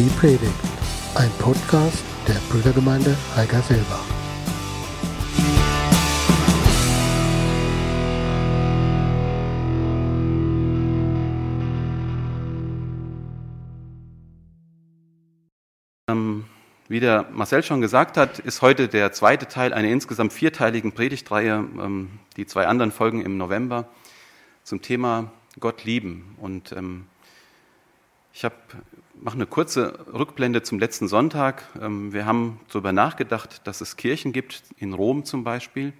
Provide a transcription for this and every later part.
Die Predigt, ein Podcast der Brüdergemeinde Heigerselbach. Ähm, wie der Marcel schon gesagt hat, ist heute der zweite Teil einer insgesamt vierteiligen Predigtreihe, ähm, die zwei anderen Folgen im November, zum Thema Gott lieben. Und ähm, ich mache eine kurze Rückblende zum letzten Sonntag. Ähm, wir haben darüber nachgedacht, dass es Kirchen gibt, in Rom zum Beispiel,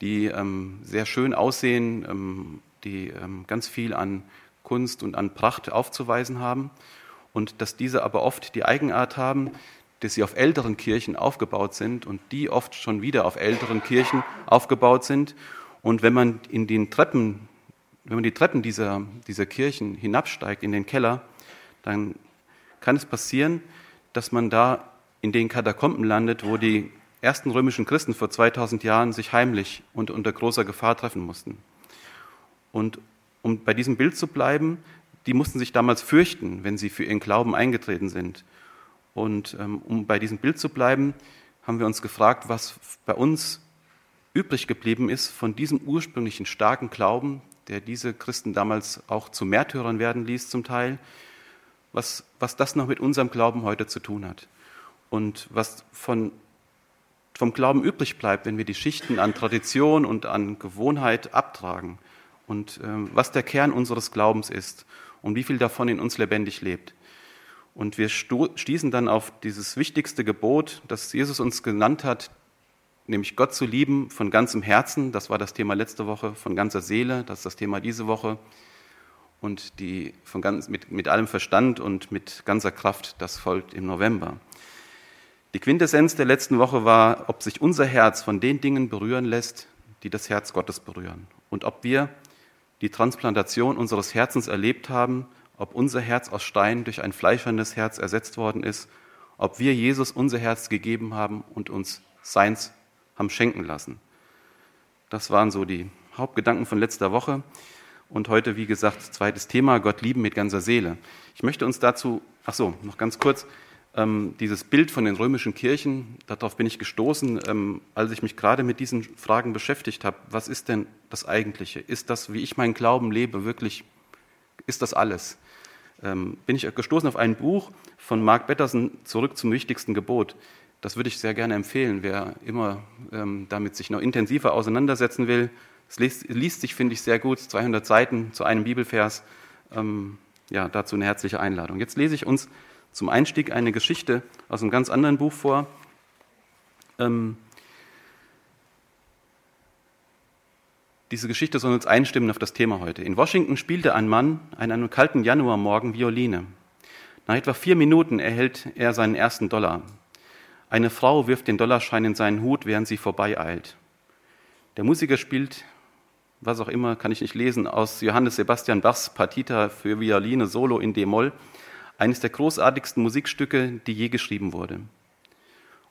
die ähm, sehr schön aussehen, ähm, die ganz viel an Kunst und an Pracht aufzuweisen haben und dass diese aber oft die Eigenart haben, dass sie auf älteren Kirchen aufgebaut sind und die oft schon wieder auf älteren Kirchen aufgebaut sind. Und wenn man in den Treppen, wenn man die Treppen dieser, dieser Kirchen hinabsteigt in den Keller, dann kann es passieren, dass man da in den Katakomben landet, wo die ersten römischen Christen vor 2000 Jahren sich heimlich und unter großer Gefahr treffen mussten. Und um bei diesem Bild zu bleiben, die mussten sich damals fürchten, wenn sie für ihren Glauben eingetreten sind. Und ähm, um bei diesem Bild zu bleiben, haben wir uns gefragt, was bei uns übrig geblieben ist von diesem ursprünglichen starken Glauben, der diese Christen damals auch zu Märtyrern werden ließ zum Teil, was, was das noch mit unserem Glauben heute zu tun hat. Und was von, vom Glauben übrig bleibt, wenn wir die Schichten an Tradition und an Gewohnheit abtragen. Und äh, was der Kern unseres Glaubens ist und wie viel davon in uns lebendig lebt. Und wir stießen dann auf dieses wichtigste Gebot, das Jesus uns genannt hat, nämlich Gott zu lieben von ganzem Herzen. Das war das Thema letzte Woche, von ganzer Seele. Das ist das Thema diese Woche. Und die von ganz, mit, mit allem Verstand und mit ganzer Kraft, das folgt im November. Die Quintessenz der letzten Woche war, ob sich unser Herz von den Dingen berühren lässt, die das Herz Gottes berühren. Und ob wir die Transplantation unseres Herzens erlebt haben, ob unser Herz aus Stein durch ein fleischernes Herz ersetzt worden ist, ob wir Jesus unser Herz gegeben haben und uns seins haben schenken lassen. Das waren so die Hauptgedanken von letzter Woche. Und heute, wie gesagt, zweites Thema, Gott lieben mit ganzer Seele. Ich möchte uns dazu, ach so, noch ganz kurz, ähm, dieses Bild von den römischen Kirchen, darauf bin ich gestoßen, ähm, als ich mich gerade mit diesen Fragen beschäftigt habe. Was ist denn das Eigentliche? Ist das, wie ich meinen Glauben lebe, wirklich, ist das alles? Ähm, bin ich gestoßen auf ein Buch von Mark Betterson, Zurück zum wichtigsten Gebot. Das würde ich sehr gerne empfehlen, wer immer ähm, damit sich noch intensiver auseinandersetzen will. Es liest, liest sich, finde ich, sehr gut, 200 Seiten zu einem Bibelvers. Ähm, ja, dazu eine herzliche Einladung. Jetzt lese ich uns zum Einstieg eine Geschichte aus einem ganz anderen Buch vor. Ähm, diese Geschichte soll uns einstimmen auf das Thema heute. In Washington spielte ein Mann an einem kalten Januarmorgen Violine. Nach etwa vier Minuten erhält er seinen ersten Dollar. Eine Frau wirft den Dollarschein in seinen Hut, während sie vorbeieilt. Der Musiker spielt, was auch immer, kann ich nicht lesen, aus Johannes Sebastian Bachs Partita für Violine Solo in D-Moll eines der großartigsten Musikstücke, die je geschrieben wurde.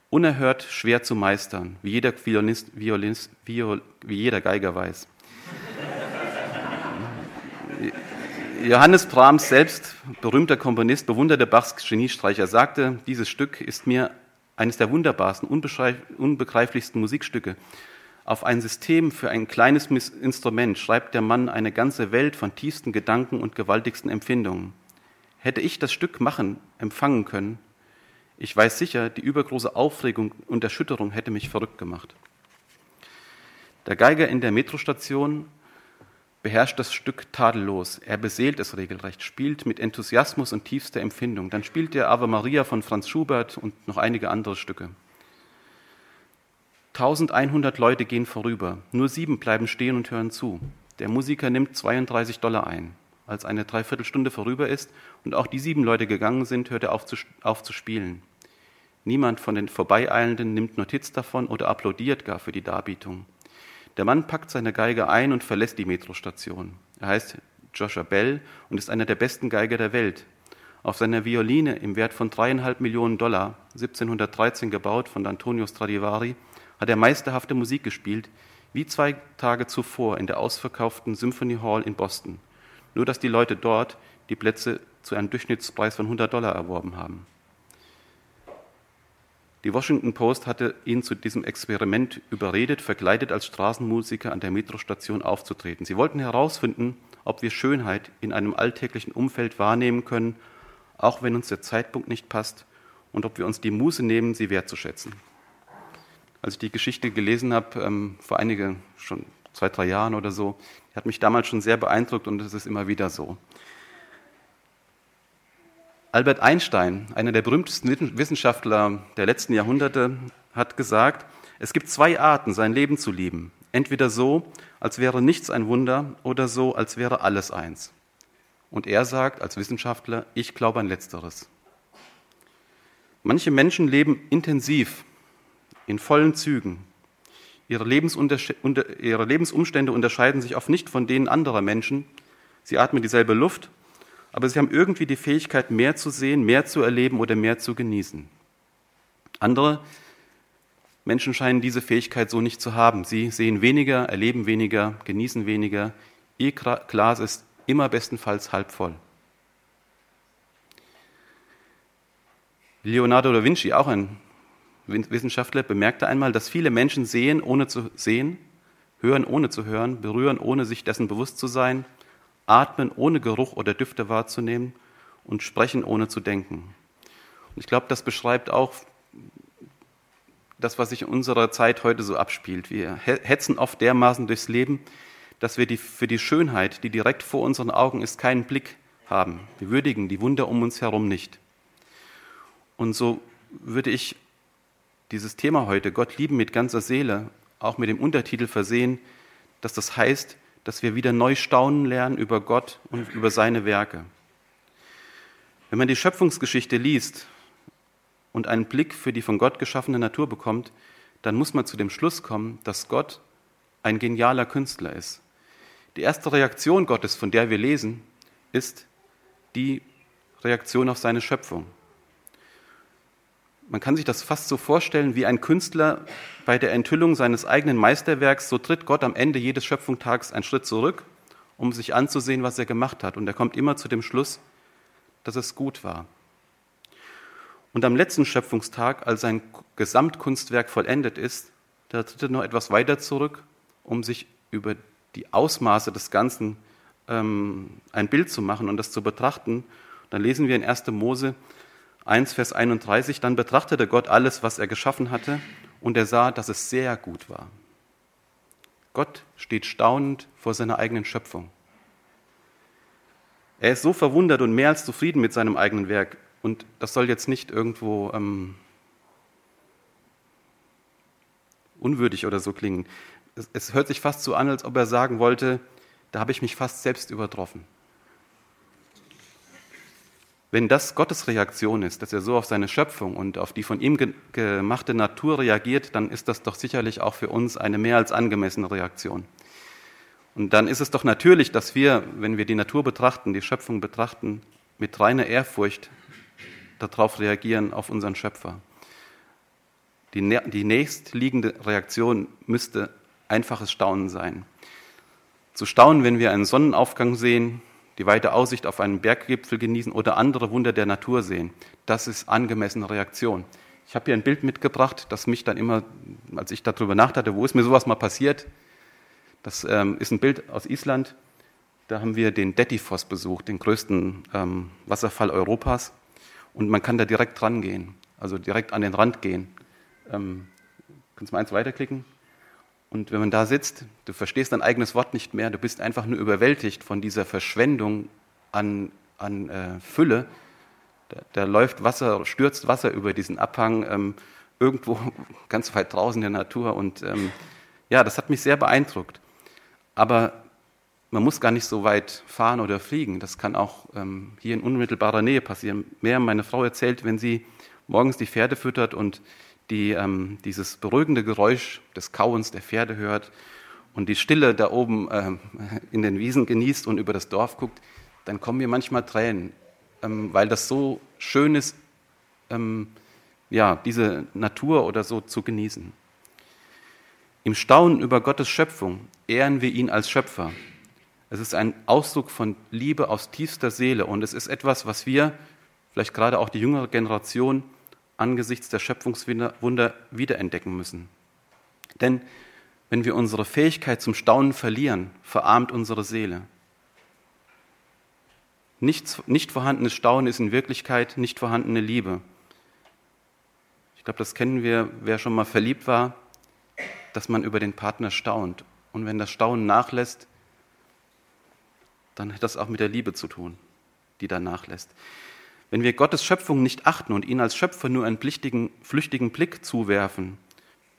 Unerhört schwer zu meistern, wie jeder, Violinist, Violinist, Viol, wie jeder Geiger weiß. Johannes Brahms selbst, berühmter Komponist, bewunderte Bachs Geniestreicher, sagte, dieses Stück ist mir eines der wunderbarsten, unbegreiflichsten Musikstücke. Auf ein System für ein kleines Instrument schreibt der Mann eine ganze Welt von tiefsten Gedanken und gewaltigsten Empfindungen. Hätte ich das Stück machen, empfangen können, ich weiß sicher, die übergroße Aufregung und Erschütterung hätte mich verrückt gemacht. Der Geiger in der Metrostation beherrscht das Stück tadellos. Er beseelt es regelrecht, spielt mit Enthusiasmus und tiefster Empfindung. Dann spielt er Ave Maria von Franz Schubert und noch einige andere Stücke. 1100 Leute gehen vorüber, nur sieben bleiben stehen und hören zu. Der Musiker nimmt 32 Dollar ein. Als eine Dreiviertelstunde vorüber ist und auch die sieben Leute gegangen sind, hört er auf zu, auf zu spielen. Niemand von den Vorbeieilenden nimmt Notiz davon oder applaudiert gar für die Darbietung. Der Mann packt seine Geige ein und verlässt die Metrostation. Er heißt Joshua Bell und ist einer der besten Geiger der Welt. Auf seiner Violine im Wert von dreieinhalb Millionen Dollar, 1713 gebaut von Antonio Stradivari, hat er meisterhafte Musik gespielt, wie zwei Tage zuvor in der ausverkauften Symphony Hall in Boston nur dass die Leute dort die Plätze zu einem Durchschnittspreis von 100 Dollar erworben haben. Die Washington Post hatte ihn zu diesem Experiment überredet, verkleidet als Straßenmusiker an der Metrostation aufzutreten. Sie wollten herausfinden, ob wir Schönheit in einem alltäglichen Umfeld wahrnehmen können, auch wenn uns der Zeitpunkt nicht passt, und ob wir uns die Muße nehmen, sie wertzuschätzen. Als ich die Geschichte gelesen habe, ähm, vor einige, schon zwei, drei Jahren oder so, hat mich damals schon sehr beeindruckt und es ist immer wieder so. Albert Einstein, einer der berühmtesten Wissenschaftler der letzten Jahrhunderte, hat gesagt, es gibt zwei Arten, sein Leben zu lieben. Entweder so, als wäre nichts ein Wunder, oder so, als wäre alles eins. Und er sagt als Wissenschaftler, ich glaube an letzteres. Manche Menschen leben intensiv, in vollen Zügen. Ihre, ihre Lebensumstände unterscheiden sich oft nicht von denen anderer Menschen. Sie atmen dieselbe Luft aber sie haben irgendwie die Fähigkeit, mehr zu sehen, mehr zu erleben oder mehr zu genießen. Andere Menschen scheinen diese Fähigkeit so nicht zu haben. Sie sehen weniger, erleben weniger, genießen weniger. Ihr Glas ist immer bestenfalls halb voll. Leonardo da Vinci, auch ein Wissenschaftler, bemerkte einmal, dass viele Menschen sehen, ohne zu sehen, hören, ohne zu hören, berühren, ohne sich dessen bewusst zu sein, atmen ohne Geruch oder Düfte wahrzunehmen und sprechen ohne zu denken. Und ich glaube, das beschreibt auch das, was sich in unserer Zeit heute so abspielt. Wir hetzen oft dermaßen durchs Leben, dass wir die, für die Schönheit, die direkt vor unseren Augen ist, keinen Blick haben. Wir würdigen die Wunder um uns herum nicht. Und so würde ich dieses Thema heute, Gott lieben mit ganzer Seele, auch mit dem Untertitel versehen, dass das heißt, dass wir wieder neu staunen lernen über Gott und über seine Werke. Wenn man die Schöpfungsgeschichte liest und einen Blick für die von Gott geschaffene Natur bekommt, dann muss man zu dem Schluss kommen, dass Gott ein genialer Künstler ist. Die erste Reaktion Gottes, von der wir lesen, ist die Reaktion auf seine Schöpfung. Man kann sich das fast so vorstellen, wie ein Künstler bei der Enthüllung seines eigenen Meisterwerks, so tritt Gott am Ende jedes Schöpfungstags einen Schritt zurück, um sich anzusehen, was er gemacht hat. Und er kommt immer zu dem Schluss, dass es gut war. Und am letzten Schöpfungstag, als sein Gesamtkunstwerk vollendet ist, da tritt er noch etwas weiter zurück, um sich über die Ausmaße des Ganzen ähm, ein Bild zu machen und das zu betrachten. Dann lesen wir in 1. Mose, 1, Vers 31, dann betrachtete Gott alles, was er geschaffen hatte, und er sah, dass es sehr gut war. Gott steht staunend vor seiner eigenen Schöpfung. Er ist so verwundert und mehr als zufrieden mit seinem eigenen Werk. Und das soll jetzt nicht irgendwo ähm, unwürdig oder so klingen. Es, es hört sich fast so an, als ob er sagen wollte, da habe ich mich fast selbst übertroffen. Wenn das Gottes Reaktion ist, dass er so auf seine Schöpfung und auf die von ihm ge gemachte Natur reagiert, dann ist das doch sicherlich auch für uns eine mehr als angemessene Reaktion. Und dann ist es doch natürlich, dass wir, wenn wir die Natur betrachten, die Schöpfung betrachten, mit reiner Ehrfurcht darauf reagieren, auf unseren Schöpfer. Die, die nächstliegende Reaktion müsste einfaches Staunen sein. Zu staunen, wenn wir einen Sonnenaufgang sehen, die weite Aussicht auf einen Berggipfel genießen oder andere Wunder der Natur sehen. Das ist angemessene Reaktion. Ich habe hier ein Bild mitgebracht, das mich dann immer, als ich darüber nachdachte, wo ist mir sowas mal passiert, das ähm, ist ein Bild aus Island. Da haben wir den Dettifoss besucht, den größten ähm, Wasserfall Europas. Und man kann da direkt dran gehen, also direkt an den Rand gehen. Ähm, kannst du mal eins weiterklicken? Und wenn man da sitzt, du verstehst dein eigenes Wort nicht mehr, du bist einfach nur überwältigt von dieser Verschwendung an, an äh, Fülle. Da, da, läuft Wasser, stürzt Wasser über diesen Abhang ähm, irgendwo ganz weit draußen in der Natur. Und ähm, ja, das hat mich sehr beeindruckt. Aber man muss gar nicht so weit fahren oder fliegen. Das kann auch ähm, hier in unmittelbarer Nähe passieren. Mehr meine Frau erzählt, wenn sie morgens die Pferde füttert und die ähm, dieses beruhigende Geräusch des Kauens der Pferde hört und die Stille da oben ähm, in den Wiesen genießt und über das Dorf guckt, dann kommen mir manchmal Tränen, ähm, weil das so schön ist, ähm, ja, diese Natur oder so zu genießen. Im Staunen über Gottes Schöpfung ehren wir ihn als Schöpfer. Es ist ein Ausdruck von Liebe aus tiefster Seele und es ist etwas, was wir, vielleicht gerade auch die jüngere Generation, angesichts der Schöpfungswunder wiederentdecken müssen. Denn wenn wir unsere Fähigkeit zum Staunen verlieren, verarmt unsere Seele. Nicht, nicht vorhandenes Staunen ist in Wirklichkeit nicht vorhandene Liebe. Ich glaube, das kennen wir, wer schon mal verliebt war, dass man über den Partner staunt. Und wenn das Staunen nachlässt, dann hat das auch mit der Liebe zu tun, die da nachlässt. Wenn wir Gottes Schöpfung nicht achten und ihn als Schöpfer nur einen flüchtigen Blick zuwerfen,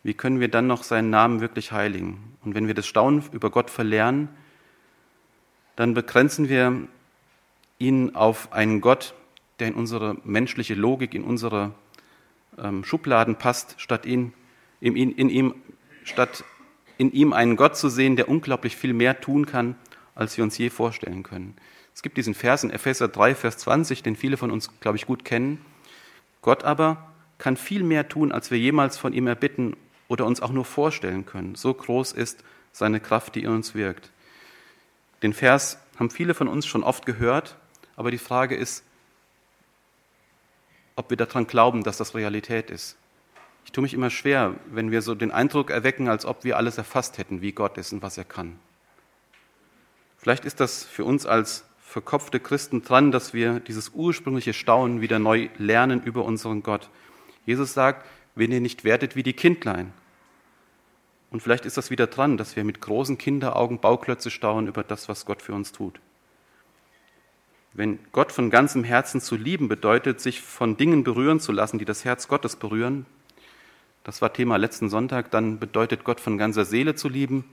wie können wir dann noch seinen Namen wirklich heiligen? Und wenn wir das Staunen über Gott verlernen, dann begrenzen wir ihn auf einen Gott, der in unsere menschliche Logik, in unsere ähm, Schubladen passt, statt ihn, in, in, ihm, statt in ihm einen Gott zu sehen, der unglaublich viel mehr tun kann, als wir uns je vorstellen können. Es gibt diesen Vers in Epheser 3, Vers 20, den viele von uns, glaube ich, gut kennen. Gott aber kann viel mehr tun, als wir jemals von ihm erbitten oder uns auch nur vorstellen können. So groß ist seine Kraft, die in uns wirkt. Den Vers haben viele von uns schon oft gehört, aber die Frage ist, ob wir daran glauben, dass das Realität ist. Ich tue mich immer schwer, wenn wir so den Eindruck erwecken, als ob wir alles erfasst hätten, wie Gott ist und was er kann. Vielleicht ist das für uns als verkopfte Christen dran, dass wir dieses ursprüngliche Staunen wieder neu lernen über unseren Gott. Jesus sagt, wenn ihr nicht werdet wie die Kindlein. Und vielleicht ist das wieder dran, dass wir mit großen Kinderaugen Bauklötze staunen über das, was Gott für uns tut. Wenn Gott von ganzem Herzen zu lieben bedeutet, sich von Dingen berühren zu lassen, die das Herz Gottes berühren, das war Thema letzten Sonntag, dann bedeutet Gott von ganzer Seele zu lieben,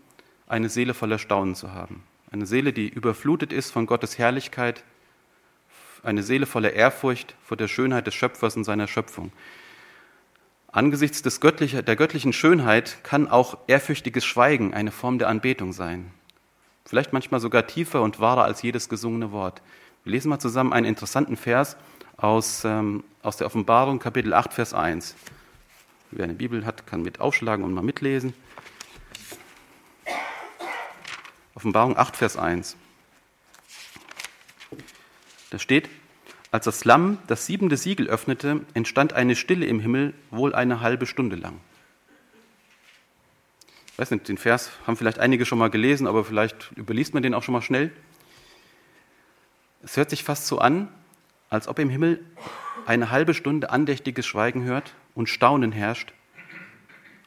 eine Seele voller Staunen zu haben. Eine Seele, die überflutet ist von Gottes Herrlichkeit, eine Seele voller Ehrfurcht vor der Schönheit des Schöpfers und seiner Schöpfung. Angesichts des göttlichen, der göttlichen Schönheit kann auch ehrfürchtiges Schweigen eine Form der Anbetung sein. Vielleicht manchmal sogar tiefer und wahrer als jedes gesungene Wort. Wir lesen mal zusammen einen interessanten Vers aus, ähm, aus der Offenbarung, Kapitel 8, Vers 1. Wer eine Bibel hat, kann mit aufschlagen und mal mitlesen. Offenbarung 8, Vers 1. Da steht, als das Lamm das siebente Siegel öffnete, entstand eine Stille im Himmel wohl eine halbe Stunde lang. Ich weiß nicht, den Vers haben vielleicht einige schon mal gelesen, aber vielleicht überliest man den auch schon mal schnell. Es hört sich fast so an, als ob im Himmel eine halbe Stunde andächtiges Schweigen hört und Staunen herrscht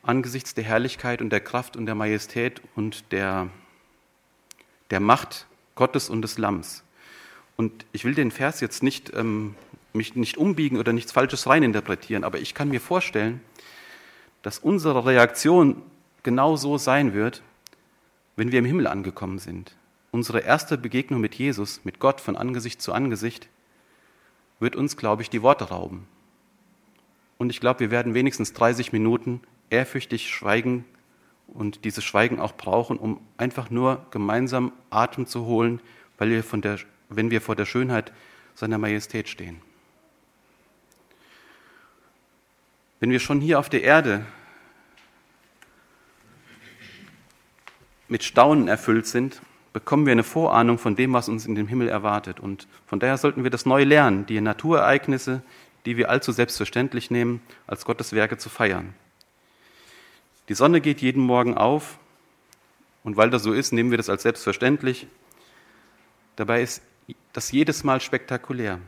angesichts der Herrlichkeit und der Kraft und der Majestät und der der Macht Gottes und des Lamms. Und ich will den Vers jetzt nicht, ähm, mich nicht umbiegen oder nichts Falsches reininterpretieren, aber ich kann mir vorstellen, dass unsere Reaktion genau so sein wird, wenn wir im Himmel angekommen sind. Unsere erste Begegnung mit Jesus, mit Gott von Angesicht zu Angesicht, wird uns, glaube ich, die Worte rauben. Und ich glaube, wir werden wenigstens 30 Minuten ehrfürchtig schweigen und dieses Schweigen auch brauchen, um einfach nur gemeinsam Atem zu holen, weil wir von der, wenn wir vor der Schönheit seiner Majestät stehen. Wenn wir schon hier auf der Erde mit Staunen erfüllt sind, bekommen wir eine Vorahnung von dem, was uns in dem Himmel erwartet. Und von daher sollten wir das neu lernen, die Naturereignisse, die wir allzu selbstverständlich nehmen, als Gottes Werke zu feiern. Die Sonne geht jeden Morgen auf und weil das so ist, nehmen wir das als selbstverständlich. Dabei ist das jedes Mal spektakulär.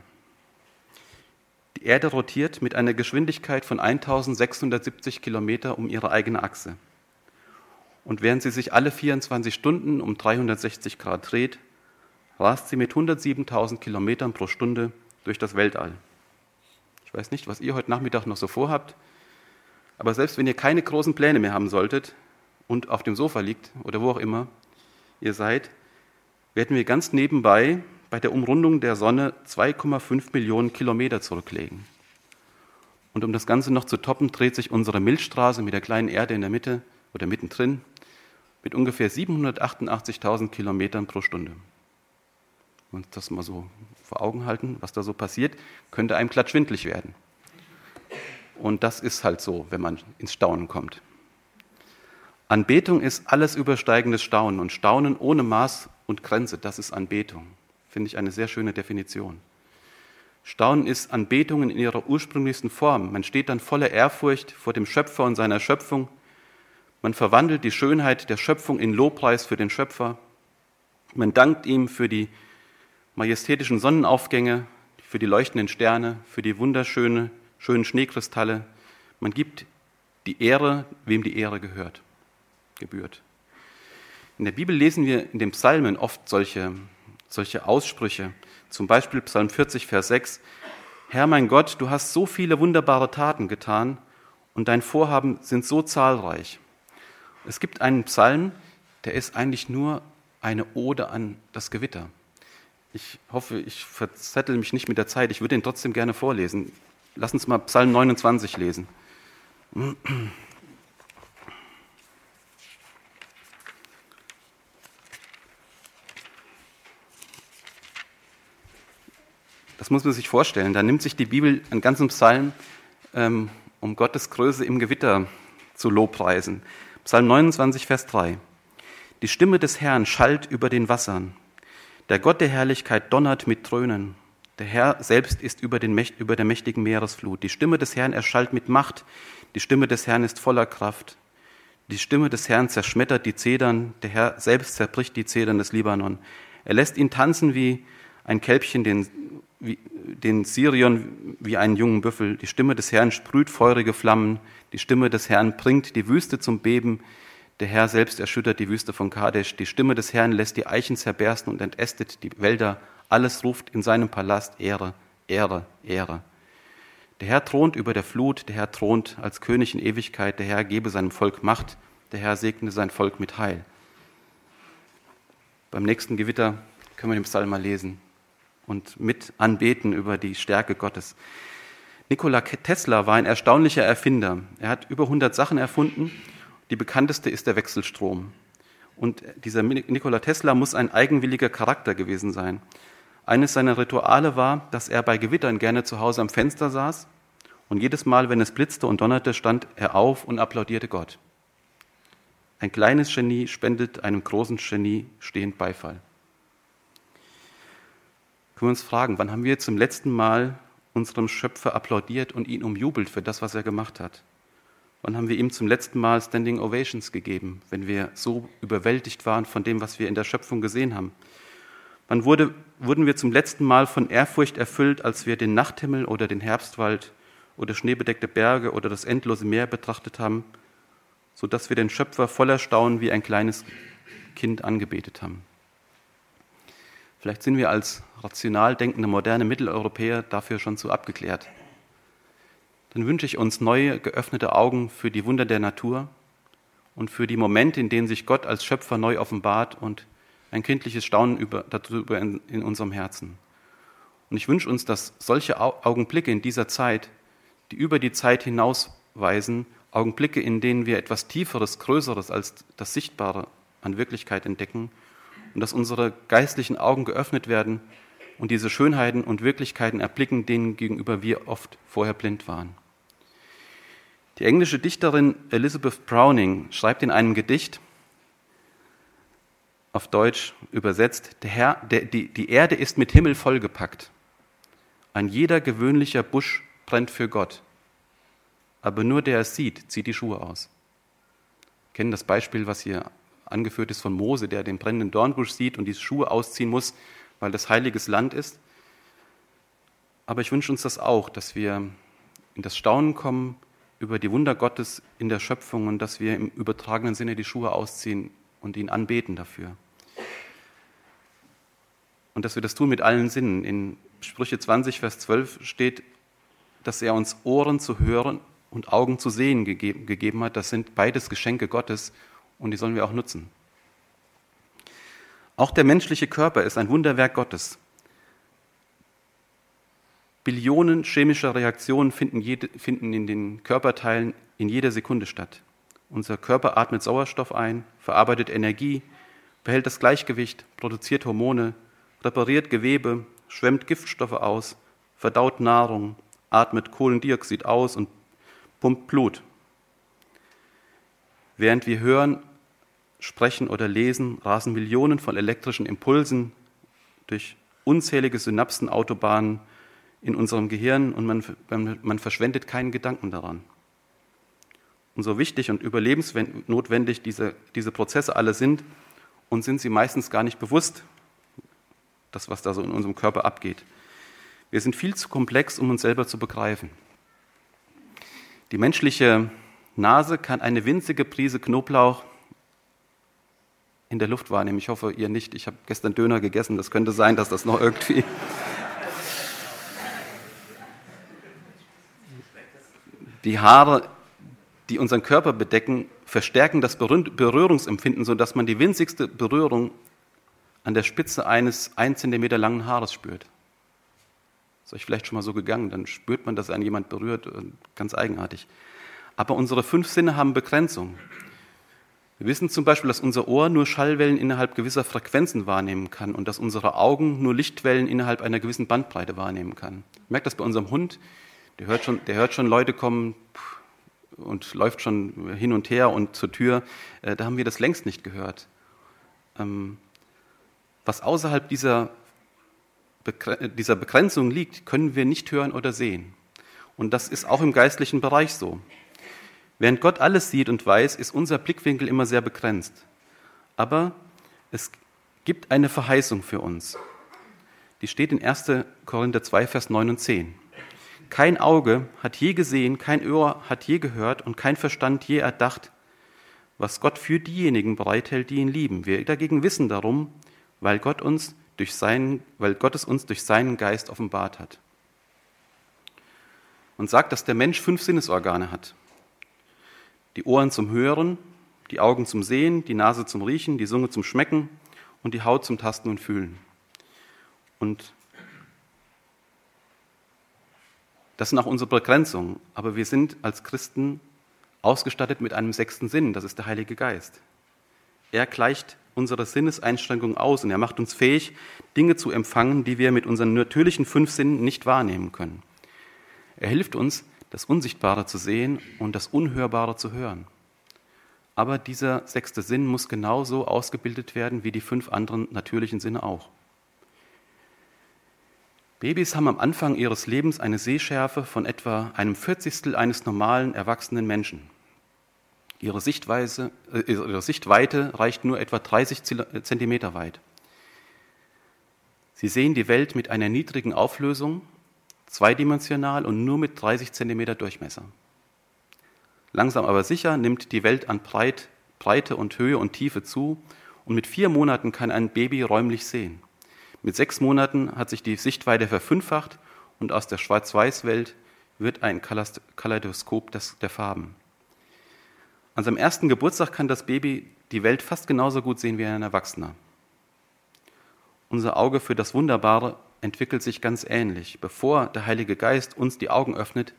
Die Erde rotiert mit einer Geschwindigkeit von 1670 Kilometer um ihre eigene Achse. Und während sie sich alle 24 Stunden um 360 Grad dreht, rast sie mit 107.000 Kilometern pro Stunde durch das Weltall. Ich weiß nicht, was ihr heute Nachmittag noch so vorhabt. Aber selbst wenn ihr keine großen Pläne mehr haben solltet und auf dem Sofa liegt oder wo auch immer ihr seid, werden wir ganz nebenbei bei der Umrundung der Sonne 2,5 Millionen Kilometer zurücklegen. Und um das Ganze noch zu toppen, dreht sich unsere Milchstraße mit der kleinen Erde in der Mitte oder mittendrin mit ungefähr 788.000 Kilometern pro Stunde. Und das mal so vor Augen halten, was da so passiert, könnte einem glatt schwindlig werden. Und das ist halt so, wenn man ins Staunen kommt. Anbetung ist alles übersteigendes Staunen und Staunen ohne Maß und Grenze, das ist Anbetung. Finde ich eine sehr schöne Definition. Staunen ist Anbetung in ihrer ursprünglichsten Form. Man steht dann voller Ehrfurcht vor dem Schöpfer und seiner Schöpfung. Man verwandelt die Schönheit der Schöpfung in Lobpreis für den Schöpfer. Man dankt ihm für die majestätischen Sonnenaufgänge, für die leuchtenden Sterne, für die wunderschönen schönen Schneekristalle. Man gibt die Ehre, wem die Ehre gehört, gebührt. In der Bibel lesen wir in den Psalmen oft solche, solche Aussprüche. Zum Beispiel Psalm 40, Vers 6. Herr mein Gott, du hast so viele wunderbare Taten getan und dein Vorhaben sind so zahlreich. Es gibt einen Psalm, der ist eigentlich nur eine Ode an das Gewitter. Ich hoffe, ich verzettel mich nicht mit der Zeit. Ich würde ihn trotzdem gerne vorlesen. Lass uns mal Psalm 29 lesen. Das muss man sich vorstellen. Da nimmt sich die Bibel einen ganzen Psalm, ähm, um Gottes Größe im Gewitter zu lobpreisen. Psalm 29, Vers 3. Die Stimme des Herrn schallt über den Wassern. Der Gott der Herrlichkeit donnert mit Trönen. Der Herr selbst ist über, den, über der mächtigen Meeresflut. Die Stimme des Herrn erschallt mit Macht. Die Stimme des Herrn ist voller Kraft. Die Stimme des Herrn zerschmettert die Zedern. Der Herr selbst zerbricht die Zedern des Libanon. Er lässt ihn tanzen wie ein Kälbchen, den wie, den Sirion wie einen jungen Büffel. Die Stimme des Herrn sprüht feurige Flammen. Die Stimme des Herrn bringt die Wüste zum Beben. Der Herr selbst erschüttert die Wüste von Kadesh. Die Stimme des Herrn lässt die Eichen zerbersten und entästet die Wälder. Alles ruft in seinem Palast Ehre, Ehre, Ehre. Der Herr thront über der Flut. Der Herr thront als König in Ewigkeit. Der Herr gebe seinem Volk Macht. Der Herr segne sein Volk mit Heil. Beim nächsten Gewitter können wir den Psalm mal lesen und mit anbeten über die Stärke Gottes. Nikola Tesla war ein erstaunlicher Erfinder. Er hat über 100 Sachen erfunden. Die bekannteste ist der Wechselstrom. Und dieser Nikola Tesla muss ein eigenwilliger Charakter gewesen sein. Eines seiner Rituale war, dass er bei Gewittern gerne zu Hause am Fenster saß und jedes Mal, wenn es blitzte und donnerte, stand er auf und applaudierte Gott. Ein kleines Genie spendet einem großen Genie stehend Beifall können wir uns fragen, wann haben wir zum letzten Mal unserem Schöpfer applaudiert und ihn umjubelt für das, was er gemacht hat? Wann haben wir ihm zum letzten Mal Standing Ovations gegeben, wenn wir so überwältigt waren von dem, was wir in der Schöpfung gesehen haben? Wann wurde, wurden wir zum letzten Mal von Ehrfurcht erfüllt, als wir den Nachthimmel oder den Herbstwald oder schneebedeckte Berge oder das endlose Meer betrachtet haben, sodass wir den Schöpfer voller Staunen wie ein kleines Kind angebetet haben? Vielleicht sind wir als rational denkende moderne Mitteleuropäer dafür schon zu abgeklärt. Dann wünsche ich uns neue, geöffnete Augen für die Wunder der Natur und für die Momente, in denen sich Gott als Schöpfer neu offenbart und ein kindliches Staunen über, darüber in, in unserem Herzen. Und ich wünsche uns, dass solche Augenblicke in dieser Zeit, die über die Zeit hinausweisen, Augenblicke, in denen wir etwas Tieferes, Größeres als das Sichtbare an Wirklichkeit entdecken, und dass unsere geistlichen Augen geöffnet werden und diese Schönheiten und Wirklichkeiten erblicken, denen gegenüber wir oft vorher blind waren. Die englische Dichterin Elizabeth Browning schreibt in einem Gedicht, auf Deutsch übersetzt, der Herr, der, die, die Erde ist mit Himmel vollgepackt. Ein jeder gewöhnlicher Busch brennt für Gott. Aber nur der es sieht, zieht die Schuhe aus. Wir kennen das Beispiel, was hier angeführt ist von Mose, der den brennenden Dornbusch sieht und die Schuhe ausziehen muss, weil das heiliges Land ist. Aber ich wünsche uns das auch, dass wir in das Staunen kommen über die Wunder Gottes in der Schöpfung und dass wir im übertragenen Sinne die Schuhe ausziehen und ihn anbeten dafür. Und dass wir das tun mit allen Sinnen. In Sprüche 20, Vers 12 steht, dass er uns Ohren zu hören und Augen zu sehen gegeben hat. Das sind beides Geschenke Gottes und die sollen wir auch nutzen. Auch der menschliche Körper ist ein Wunderwerk Gottes. Billionen chemischer Reaktionen finden, jede, finden in den Körperteilen in jeder Sekunde statt. Unser Körper atmet Sauerstoff ein, verarbeitet Energie, behält das Gleichgewicht, produziert Hormone, repariert Gewebe, schwemmt Giftstoffe aus, verdaut Nahrung, atmet Kohlendioxid aus und pumpt Blut. Während wir hören, sprechen oder lesen, rasen Millionen von elektrischen Impulsen durch unzählige Synapsenautobahnen in unserem Gehirn und man, man verschwendet keinen Gedanken daran. Und so wichtig und überlebensnotwendig diese, diese Prozesse alle sind, und sind sie meistens gar nicht bewusst, das, was da so in unserem Körper abgeht. Wir sind viel zu komplex, um uns selber zu begreifen. Die menschliche Nase kann eine winzige Prise Knoblauch in der Luft wahrnehmen. Ich hoffe, ihr nicht. Ich habe gestern Döner gegessen. Das könnte sein, dass das noch irgendwie. Die Haare, die unseren Körper bedecken, verstärken das Berührungsempfinden, sodass man die winzigste Berührung an der Spitze eines ein Zentimeter langen Haares spürt. Ist euch vielleicht schon mal so gegangen, dann spürt man, dass einen jemand berührt, äh, ganz eigenartig. Aber unsere fünf Sinne haben Begrenzung. Wir wissen zum Beispiel, dass unser Ohr nur Schallwellen innerhalb gewisser Frequenzen wahrnehmen kann und dass unsere Augen nur Lichtwellen innerhalb einer gewissen Bandbreite wahrnehmen kann. Merkt das bei unserem Hund, der hört schon, der hört schon Leute kommen und läuft schon hin und her und zur Tür. Äh, da haben wir das längst nicht gehört. Ähm, was außerhalb dieser dieser Begrenzung liegt, können wir nicht hören oder sehen. Und das ist auch im geistlichen Bereich so. Während Gott alles sieht und weiß, ist unser Blickwinkel immer sehr begrenzt. Aber es gibt eine Verheißung für uns. Die steht in 1. Korinther 2, Vers 9 und 10. Kein Auge hat je gesehen, kein Ohr hat je gehört und kein Verstand je erdacht, was Gott für diejenigen bereithält, die ihn lieben. Wir dagegen wissen darum, weil Gott uns durch seinen, weil Gott es uns durch seinen Geist offenbart hat. Und sagt, dass der Mensch fünf Sinnesorgane hat. Die Ohren zum Hören, die Augen zum Sehen, die Nase zum Riechen, die Zunge zum Schmecken und die Haut zum Tasten und Fühlen. Und das sind auch unsere Begrenzungen. Aber wir sind als Christen ausgestattet mit einem sechsten Sinn, das ist der Heilige Geist. Er gleicht unsere Sinneseinschränkungen aus und er macht uns fähig, Dinge zu empfangen, die wir mit unseren natürlichen fünf Sinnen nicht wahrnehmen können. Er hilft uns, das Unsichtbare zu sehen und das Unhörbare zu hören. Aber dieser sechste Sinn muss genauso ausgebildet werden wie die fünf anderen natürlichen Sinne auch. Babys haben am Anfang ihres Lebens eine Sehschärfe von etwa einem Vierzigstel eines normalen erwachsenen Menschen. Ihre, Sichtweise, äh, ihre Sichtweite reicht nur etwa 30 Zentimeter weit. Sie sehen die Welt mit einer niedrigen Auflösung, zweidimensional und nur mit 30 Zentimeter Durchmesser. Langsam aber sicher nimmt die Welt an Breit, Breite und Höhe und Tiefe zu und mit vier Monaten kann ein Baby räumlich sehen. Mit sechs Monaten hat sich die Sichtweite verfünffacht und aus der Schwarz-Weiß-Welt wird ein Kaleidoskop der Farben. An seinem ersten Geburtstag kann das Baby die Welt fast genauso gut sehen wie ein Erwachsener. Unser Auge für das Wunderbare entwickelt sich ganz ähnlich. Bevor der Heilige Geist uns die Augen öffnet,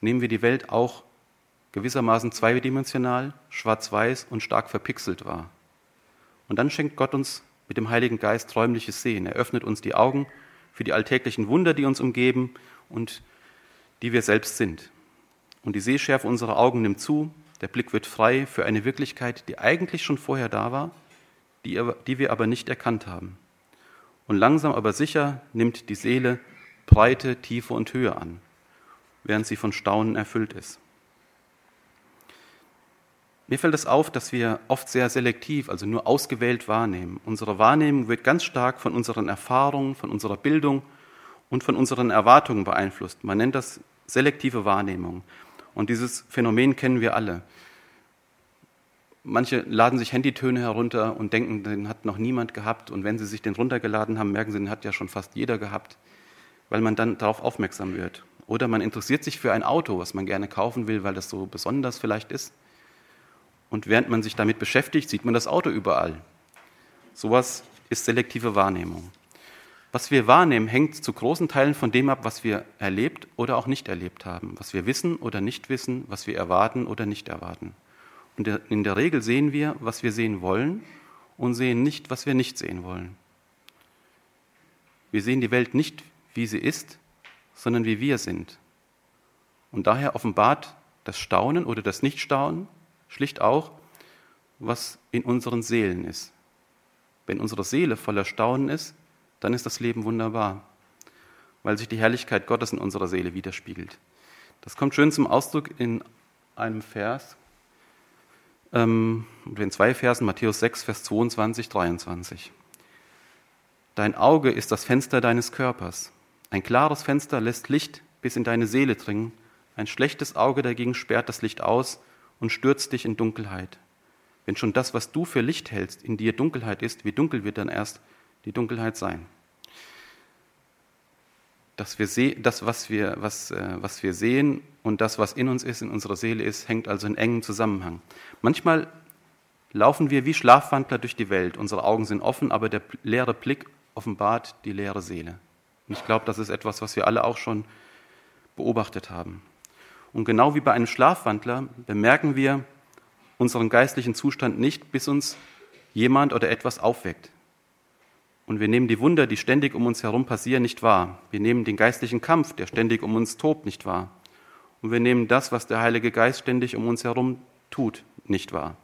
nehmen wir die Welt auch gewissermaßen zweidimensional, schwarz-weiß und stark verpixelt wahr. Und dann schenkt Gott uns mit dem Heiligen Geist räumliches Sehen. Er öffnet uns die Augen für die alltäglichen Wunder, die uns umgeben und die wir selbst sind. Und die Sehschärfe unserer Augen nimmt zu, der Blick wird frei für eine Wirklichkeit, die eigentlich schon vorher da war, die, die wir aber nicht erkannt haben. Und langsam aber sicher nimmt die Seele Breite, Tiefe und Höhe an, während sie von Staunen erfüllt ist. Mir fällt es auf, dass wir oft sehr selektiv, also nur ausgewählt wahrnehmen. Unsere Wahrnehmung wird ganz stark von unseren Erfahrungen, von unserer Bildung und von unseren Erwartungen beeinflusst. Man nennt das selektive Wahrnehmung. Und dieses Phänomen kennen wir alle. Manche laden sich Handytöne herunter und denken, den hat noch niemand gehabt. Und wenn sie sich den runtergeladen haben, merken sie, den hat ja schon fast jeder gehabt, weil man dann darauf aufmerksam wird. Oder man interessiert sich für ein Auto, was man gerne kaufen will, weil das so besonders vielleicht ist. Und während man sich damit beschäftigt, sieht man das Auto überall. Sowas ist selektive Wahrnehmung. Was wir wahrnehmen, hängt zu großen Teilen von dem ab, was wir erlebt oder auch nicht erlebt haben, was wir wissen oder nicht wissen, was wir erwarten oder nicht erwarten. Und in der Regel sehen wir, was wir sehen wollen und sehen nicht, was wir nicht sehen wollen. Wir sehen die Welt nicht, wie sie ist, sondern wie wir sind. Und daher offenbart das Staunen oder das Nichtstaunen schlicht auch, was in unseren Seelen ist. Wenn unsere Seele voller Staunen ist, dann ist das Leben wunderbar. weil sich die Herrlichkeit Gottes in unserer Seele widerspiegelt. Das kommt schön zum Ausdruck in einem Vers, ähm, in zwei Versen, Matthäus 6, Vers 22, 23. Dein Auge ist das Fenster deines Körpers. Ein klares Fenster lässt Licht bis in deine Seele dringen, ein schlechtes Auge dagegen sperrt das Licht aus und stürzt dich in Dunkelheit. Wenn schon das, was du für Licht hältst, in dir Dunkelheit ist, wie dunkel wird dann erst die Dunkelheit sein? Dass wir seh, das, was wir, was, äh, was wir sehen und das, was in uns ist, in unserer Seele ist, hängt also in engem Zusammenhang. Manchmal laufen wir wie Schlafwandler durch die Welt. Unsere Augen sind offen, aber der leere Blick offenbart die leere Seele. Und ich glaube, das ist etwas, was wir alle auch schon beobachtet haben. Und genau wie bei einem Schlafwandler bemerken wir unseren geistlichen Zustand nicht, bis uns jemand oder etwas aufweckt. Und wir nehmen die Wunder, die ständig um uns herum passieren, nicht wahr. Wir nehmen den geistlichen Kampf, der ständig um uns tobt, nicht wahr. Und wir nehmen das, was der Heilige Geist ständig um uns herum tut, nicht wahr.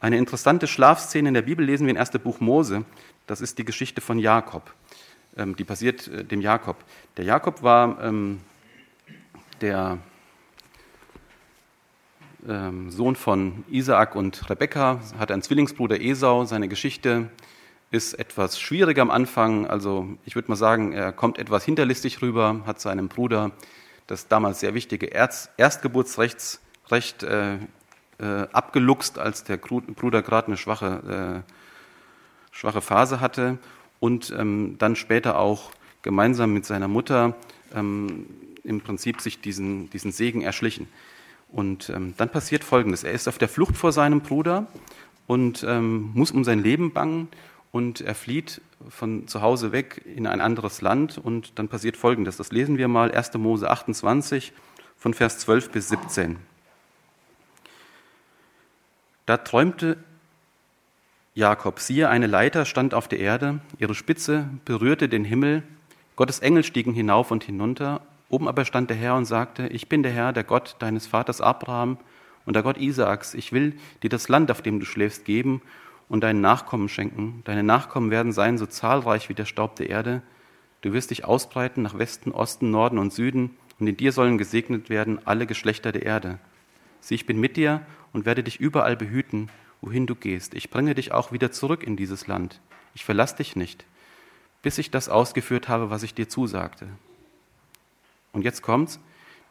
Eine interessante Schlafszene in der Bibel lesen wir in 1. Buch Mose. Das ist die Geschichte von Jakob. Ähm, die passiert äh, dem Jakob. Der Jakob war ähm, der ähm, Sohn von Isaak und Rebekka, hat einen Zwillingsbruder Esau. Seine Geschichte ist etwas schwieriger am Anfang. Also ich würde mal sagen, er kommt etwas hinterlistig rüber, hat seinem Bruder das damals sehr wichtige Erz Erstgeburtsrecht äh, äh, abgeluchst, als der Bruder gerade eine schwache, äh, schwache Phase hatte und ähm, dann später auch gemeinsam mit seiner Mutter ähm, im Prinzip sich diesen, diesen Segen erschlichen. Und ähm, dann passiert Folgendes. Er ist auf der Flucht vor seinem Bruder und ähm, muss um sein Leben bangen und er flieht von zu Hause weg in ein anderes Land und dann passiert Folgendes. Das lesen wir mal 1. Mose 28 von Vers 12 bis 17. Da träumte Jakob, siehe, eine Leiter stand auf der Erde, ihre Spitze berührte den Himmel, Gottes Engel stiegen hinauf und hinunter, Oben aber stand der Herr und sagte, ich bin der Herr, der Gott deines Vaters Abraham und der Gott Isaaks. Ich will dir das Land, auf dem du schläfst, geben und deinen Nachkommen schenken. Deine Nachkommen werden sein so zahlreich wie der Staub der Erde. Du wirst dich ausbreiten nach Westen, Osten, Norden und Süden, und in dir sollen gesegnet werden alle Geschlechter der Erde. Sieh, ich bin mit dir und werde dich überall behüten, wohin du gehst. Ich bringe dich auch wieder zurück in dieses Land. Ich verlasse dich nicht, bis ich das ausgeführt habe, was ich dir zusagte. Und jetzt kommt's.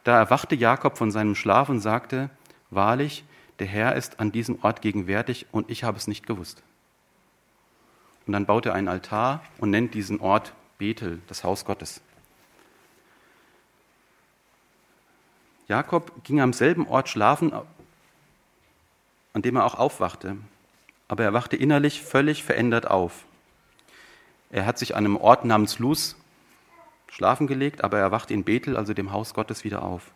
Da erwachte Jakob von seinem Schlaf und sagte, wahrlich, der Herr ist an diesem Ort gegenwärtig und ich habe es nicht gewusst. Und dann baut er einen Altar und nennt diesen Ort Bethel, das Haus Gottes. Jakob ging am selben Ort schlafen, an dem er auch aufwachte, aber er wachte innerlich völlig verändert auf. Er hat sich an einem Ort namens Luz schlafen gelegt, aber er wacht in Bethel, also dem Haus Gottes, wieder auf.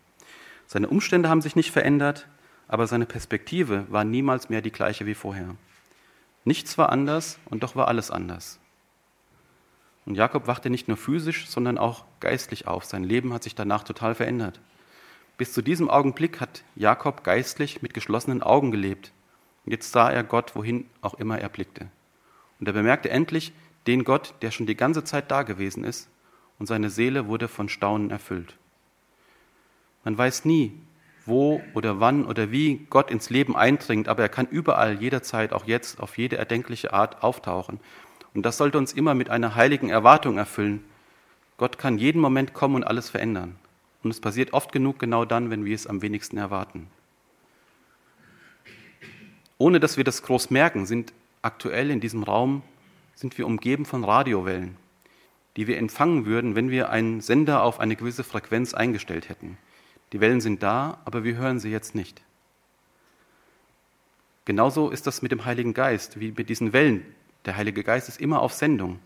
Seine Umstände haben sich nicht verändert, aber seine Perspektive war niemals mehr die gleiche wie vorher. Nichts war anders und doch war alles anders. Und Jakob wachte nicht nur physisch, sondern auch geistlich auf. Sein Leben hat sich danach total verändert. Bis zu diesem Augenblick hat Jakob geistlich mit geschlossenen Augen gelebt. Und jetzt sah er Gott, wohin auch immer er blickte. Und er bemerkte endlich den Gott, der schon die ganze Zeit da gewesen ist und seine Seele wurde von Staunen erfüllt. Man weiß nie, wo oder wann oder wie Gott ins Leben eindringt, aber er kann überall, jederzeit, auch jetzt, auf jede erdenkliche Art auftauchen. Und das sollte uns immer mit einer heiligen Erwartung erfüllen. Gott kann jeden Moment kommen und alles verändern. Und es passiert oft genug genau dann, wenn wir es am wenigsten erwarten. Ohne dass wir das groß merken, sind aktuell in diesem Raum sind wir umgeben von Radiowellen die wir empfangen würden, wenn wir einen Sender auf eine gewisse Frequenz eingestellt hätten. Die Wellen sind da, aber wir hören sie jetzt nicht. Genauso ist das mit dem Heiligen Geist, wie mit diesen Wellen. Der Heilige Geist ist immer auf Sendung.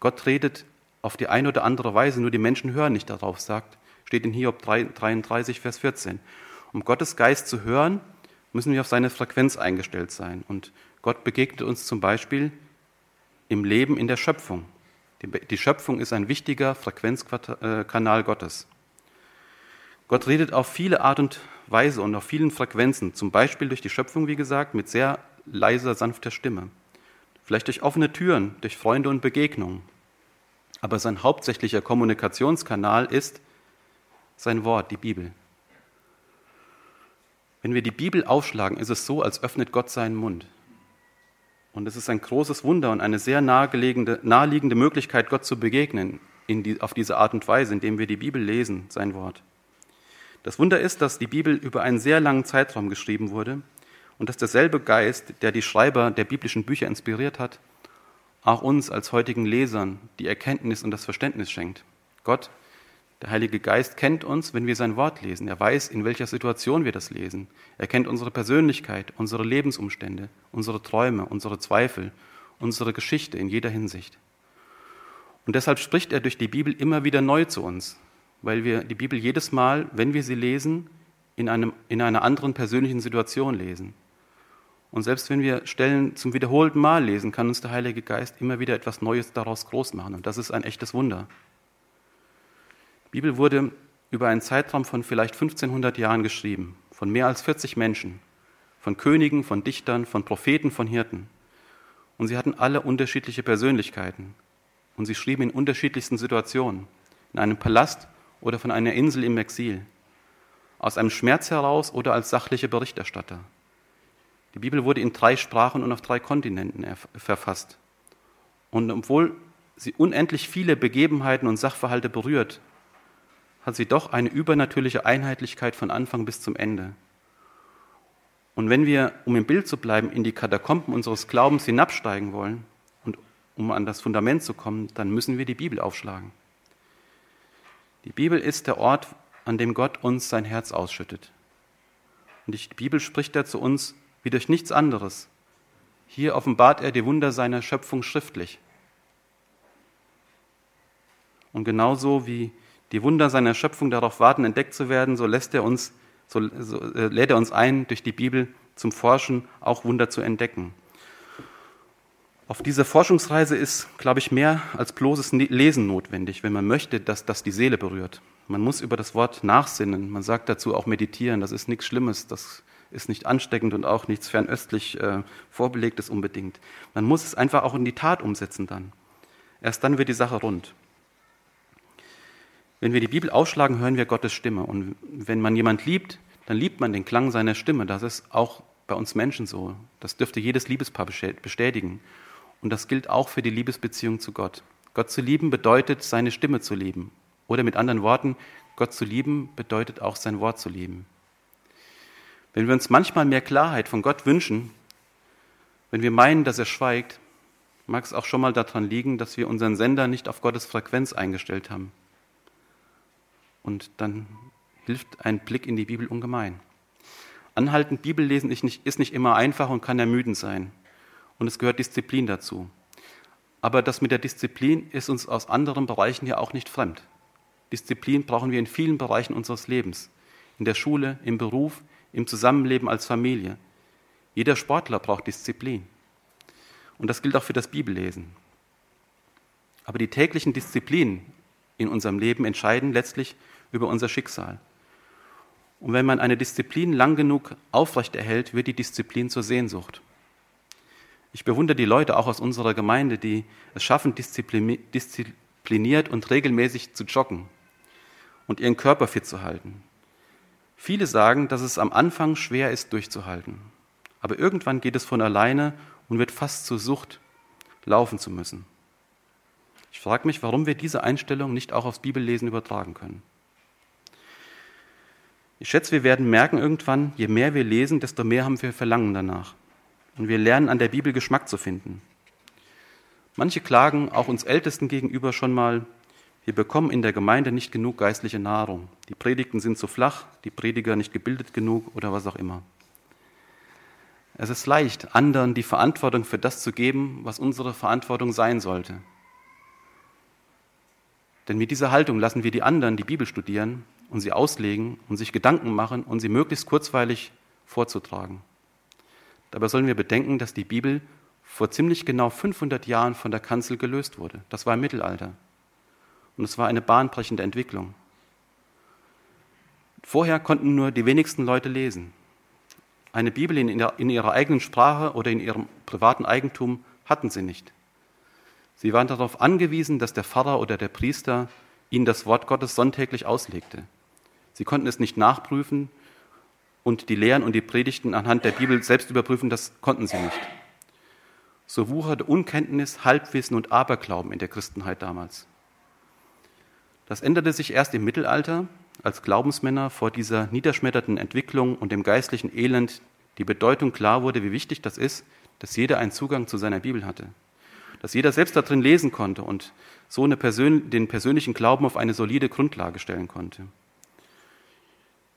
Gott redet auf die eine oder andere Weise, nur die Menschen hören nicht darauf, sagt, steht in Hiob 33, Vers 14. Um Gottes Geist zu hören, müssen wir auf seine Frequenz eingestellt sein. Und Gott begegnet uns zum Beispiel im Leben in der Schöpfung. Die Schöpfung ist ein wichtiger Frequenzkanal Gottes. Gott redet auf viele Art und Weise und auf vielen Frequenzen, zum Beispiel durch die Schöpfung, wie gesagt, mit sehr leiser, sanfter Stimme. Vielleicht durch offene Türen, durch Freunde und Begegnungen. Aber sein hauptsächlicher Kommunikationskanal ist sein Wort, die Bibel. Wenn wir die Bibel aufschlagen, ist es so, als öffnet Gott seinen Mund. Und es ist ein großes Wunder und eine sehr naheliegende Möglichkeit, Gott zu begegnen die, auf diese Art und Weise, indem wir die Bibel lesen, sein Wort. Das Wunder ist, dass die Bibel über einen sehr langen Zeitraum geschrieben wurde und dass derselbe Geist, der die Schreiber der biblischen Bücher inspiriert hat, auch uns als heutigen Lesern die Erkenntnis und das Verständnis schenkt. Gott, der Heilige Geist, kennt uns, wenn wir sein Wort lesen. Er weiß, in welcher Situation wir das lesen. Er kennt unsere Persönlichkeit, unsere Lebensumstände, unsere Träume, unsere Zweifel, unsere Geschichte in jeder Hinsicht. Und deshalb spricht er durch die Bibel immer wieder neu zu uns, weil wir die Bibel jedes Mal, wenn wir sie lesen, in, einem, in einer anderen persönlichen Situation lesen. Und selbst wenn wir Stellen zum wiederholten Mal lesen, kann uns der Heilige Geist immer wieder etwas Neues daraus groß machen. Und das ist ein echtes Wunder. Die Bibel wurde über einen Zeitraum von vielleicht 1500 Jahren geschrieben, von mehr als 40 Menschen, von Königen, von Dichtern, von Propheten, von Hirten. Und sie hatten alle unterschiedliche Persönlichkeiten. Und sie schrieben in unterschiedlichsten Situationen, in einem Palast oder von einer Insel im Exil, aus einem Schmerz heraus oder als sachliche Berichterstatter. Die Bibel wurde in drei Sprachen und auf drei Kontinenten verfasst. Und obwohl sie unendlich viele Begebenheiten und Sachverhalte berührt, hat sie doch eine übernatürliche Einheitlichkeit von Anfang bis zum Ende. Und wenn wir, um im Bild zu bleiben, in die Katakomben unseres Glaubens hinabsteigen wollen und um an das Fundament zu kommen, dann müssen wir die Bibel aufschlagen. Die Bibel ist der Ort, an dem Gott uns sein Herz ausschüttet. Und die Bibel spricht da zu uns wie durch nichts anderes. Hier offenbart er die Wunder seiner Schöpfung schriftlich. Und genauso wie die Wunder seiner Schöpfung darauf warten, entdeckt zu werden, so lässt er uns, so, so äh, lädt er uns ein, durch die Bibel zum Forschen auch Wunder zu entdecken. Auf dieser Forschungsreise ist, glaube ich, mehr als bloßes Lesen notwendig, wenn man möchte, dass das die Seele berührt. Man muss über das Wort nachsinnen. Man sagt dazu auch meditieren. Das ist nichts Schlimmes. Das ist nicht ansteckend und auch nichts fernöstlich äh, vorbelegtes unbedingt. Man muss es einfach auch in die Tat umsetzen dann. Erst dann wird die Sache rund. Wenn wir die Bibel aufschlagen, hören wir Gottes Stimme. Und wenn man jemand liebt, dann liebt man den Klang seiner Stimme. Das ist auch bei uns Menschen so. Das dürfte jedes Liebespaar bestätigen. Und das gilt auch für die Liebesbeziehung zu Gott. Gott zu lieben bedeutet, seine Stimme zu lieben. Oder mit anderen Worten, Gott zu lieben bedeutet auch sein Wort zu lieben. Wenn wir uns manchmal mehr Klarheit von Gott wünschen, wenn wir meinen, dass er schweigt, mag es auch schon mal daran liegen, dass wir unseren Sender nicht auf Gottes Frequenz eingestellt haben. Und dann hilft ein Blick in die Bibel ungemein. Anhaltend Bibellesen ist nicht, ist nicht immer einfach und kann ermüdend sein. Und es gehört Disziplin dazu. Aber das mit der Disziplin ist uns aus anderen Bereichen ja auch nicht fremd. Disziplin brauchen wir in vielen Bereichen unseres Lebens. In der Schule, im Beruf, im Zusammenleben als Familie. Jeder Sportler braucht Disziplin. Und das gilt auch für das Bibellesen. Aber die täglichen Disziplinen in unserem Leben entscheiden letztlich über unser Schicksal. Und wenn man eine Disziplin lang genug aufrechterhält, wird die Disziplin zur Sehnsucht. Ich bewundere die Leute auch aus unserer Gemeinde, die es schaffen, diszipliniert und regelmäßig zu joggen und ihren Körper fit zu halten. Viele sagen, dass es am Anfang schwer ist, durchzuhalten. Aber irgendwann geht es von alleine und wird fast zur Sucht, laufen zu müssen. Ich frage mich, warum wir diese Einstellung nicht auch aufs Bibellesen übertragen können. Ich schätze, wir werden merken irgendwann, je mehr wir lesen, desto mehr haben wir Verlangen danach. Und wir lernen an der Bibel Geschmack zu finden. Manche klagen auch uns Ältesten gegenüber schon mal, wir bekommen in der Gemeinde nicht genug geistliche Nahrung. Die Predigten sind zu flach, die Prediger nicht gebildet genug oder was auch immer. Es ist leicht, anderen die Verantwortung für das zu geben, was unsere Verantwortung sein sollte. Denn mit dieser Haltung lassen wir die anderen die Bibel studieren und sie auslegen und sich Gedanken machen und sie möglichst kurzweilig vorzutragen. Dabei sollen wir bedenken, dass die Bibel vor ziemlich genau 500 Jahren von der Kanzel gelöst wurde. Das war im Mittelalter. Und es war eine bahnbrechende Entwicklung. Vorher konnten nur die wenigsten Leute lesen. Eine Bibel in, ihrer eigenen Sprache oder in ihrem privaten Eigentum hatten sie nicht. Sie waren darauf angewiesen, dass der Pfarrer oder der Priester ihnen das Wort Gottes sonntäglich auslegte. Sie konnten es nicht nachprüfen und die Lehren und die Predigten anhand der Bibel selbst überprüfen, das konnten sie nicht. So wucherte Unkenntnis, Halbwissen und Aberglauben in der Christenheit damals. Das änderte sich erst im Mittelalter, als Glaubensmänner vor dieser niederschmetternden Entwicklung und dem geistlichen Elend die Bedeutung klar wurde, wie wichtig das ist, dass jeder einen Zugang zu seiner Bibel hatte dass jeder selbst darin lesen konnte und so Persön den persönlichen Glauben auf eine solide Grundlage stellen konnte.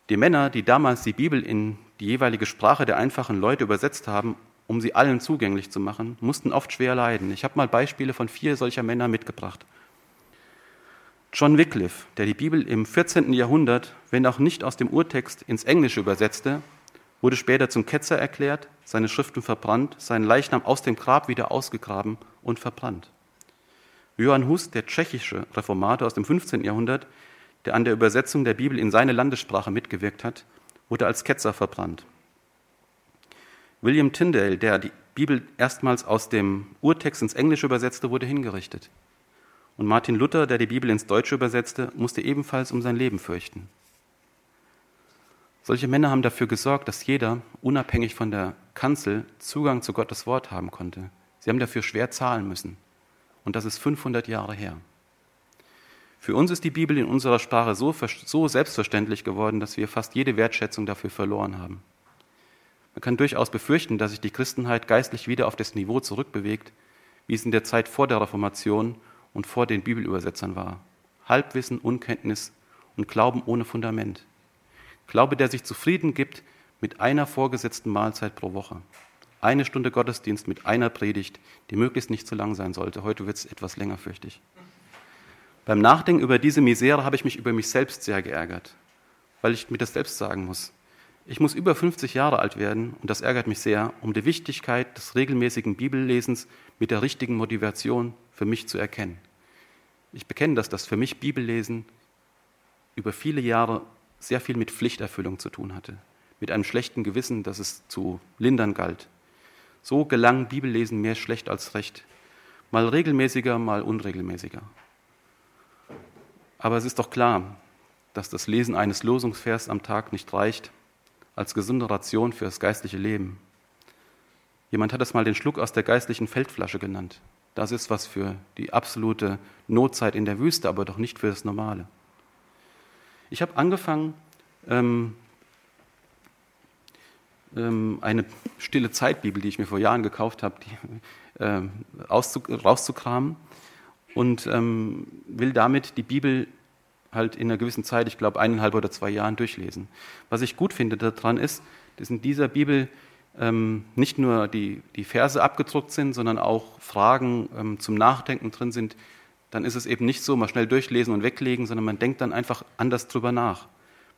Die Männer, die damals die Bibel in die jeweilige Sprache der einfachen Leute übersetzt haben, um sie allen zugänglich zu machen, mussten oft schwer leiden. Ich habe mal Beispiele von vier solcher Männer mitgebracht. John Wycliffe, der die Bibel im 14. Jahrhundert, wenn auch nicht aus dem Urtext, ins Englische übersetzte, wurde später zum Ketzer erklärt, seine Schriften verbrannt, seinen Leichnam aus dem Grab wieder ausgegraben und verbrannt. Johann Hus, der tschechische Reformator aus dem 15. Jahrhundert, der an der Übersetzung der Bibel in seine Landessprache mitgewirkt hat, wurde als Ketzer verbrannt. William Tyndale, der die Bibel erstmals aus dem Urtext ins Englische übersetzte, wurde hingerichtet. Und Martin Luther, der die Bibel ins Deutsche übersetzte, musste ebenfalls um sein Leben fürchten. Solche Männer haben dafür gesorgt, dass jeder, unabhängig von der Kanzel, Zugang zu Gottes Wort haben konnte. Sie haben dafür schwer zahlen müssen. Und das ist 500 Jahre her. Für uns ist die Bibel in unserer Sprache so, so selbstverständlich geworden, dass wir fast jede Wertschätzung dafür verloren haben. Man kann durchaus befürchten, dass sich die Christenheit geistlich wieder auf das Niveau zurückbewegt, wie es in der Zeit vor der Reformation und vor den Bibelübersetzern war. Halbwissen, Unkenntnis und Glauben ohne Fundament. Glaube, der sich zufrieden gibt mit einer vorgesetzten Mahlzeit pro Woche. Eine Stunde Gottesdienst mit einer Predigt, die möglichst nicht zu lang sein sollte. Heute wird es etwas länger, fürchte ich. Beim Nachdenken über diese Misere habe ich mich über mich selbst sehr geärgert, weil ich mir das selbst sagen muss. Ich muss über 50 Jahre alt werden, und das ärgert mich sehr, um die Wichtigkeit des regelmäßigen Bibellesens mit der richtigen Motivation für mich zu erkennen. Ich bekenne, dass das für mich Bibellesen über viele Jahre sehr viel mit Pflichterfüllung zu tun hatte, mit einem schlechten Gewissen, das es zu lindern galt. So gelang Bibellesen mehr schlecht als recht, mal regelmäßiger, mal unregelmäßiger. Aber es ist doch klar, dass das Lesen eines Losungsvers am Tag nicht reicht als gesunde Ration für das geistliche Leben. Jemand hat es mal den Schluck aus der geistlichen Feldflasche genannt. Das ist was für die absolute Notzeit in der Wüste, aber doch nicht für das Normale. Ich habe angefangen, ähm, ähm, eine stille Zeitbibel, die ich mir vor Jahren gekauft habe, die, äh, rauszukramen und ähm, will damit die Bibel halt in einer gewissen Zeit, ich glaube eineinhalb oder zwei Jahren durchlesen. Was ich gut finde daran ist, dass in dieser Bibel ähm, nicht nur die, die Verse abgedruckt sind, sondern auch Fragen ähm, zum Nachdenken drin sind, dann ist es eben nicht so, mal schnell durchlesen und weglegen, sondern man denkt dann einfach anders drüber nach.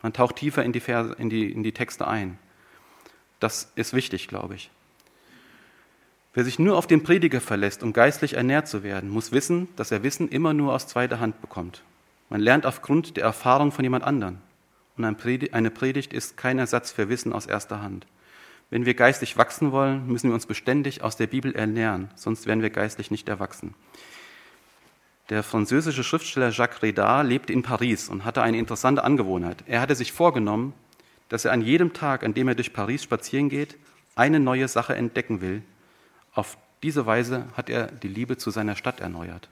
Man taucht tiefer in die, Verse, in die, in die Texte ein. Das ist wichtig, glaube ich. Wer sich nur auf den Prediger verlässt, um geistlich ernährt zu werden, muss wissen, dass er Wissen immer nur aus zweiter Hand bekommt. Man lernt aufgrund der Erfahrung von jemand anderen. Und eine Predigt ist kein Ersatz für Wissen aus erster Hand. Wenn wir geistlich wachsen wollen, müssen wir uns beständig aus der Bibel ernähren, sonst werden wir geistlich nicht erwachsen. Der französische Schriftsteller Jacques Redard lebte in Paris und hatte eine interessante Angewohnheit. Er hatte sich vorgenommen, dass er an jedem Tag, an dem er durch Paris spazieren geht, eine neue Sache entdecken will. Auf diese Weise hat er die Liebe zu seiner Stadt erneuert.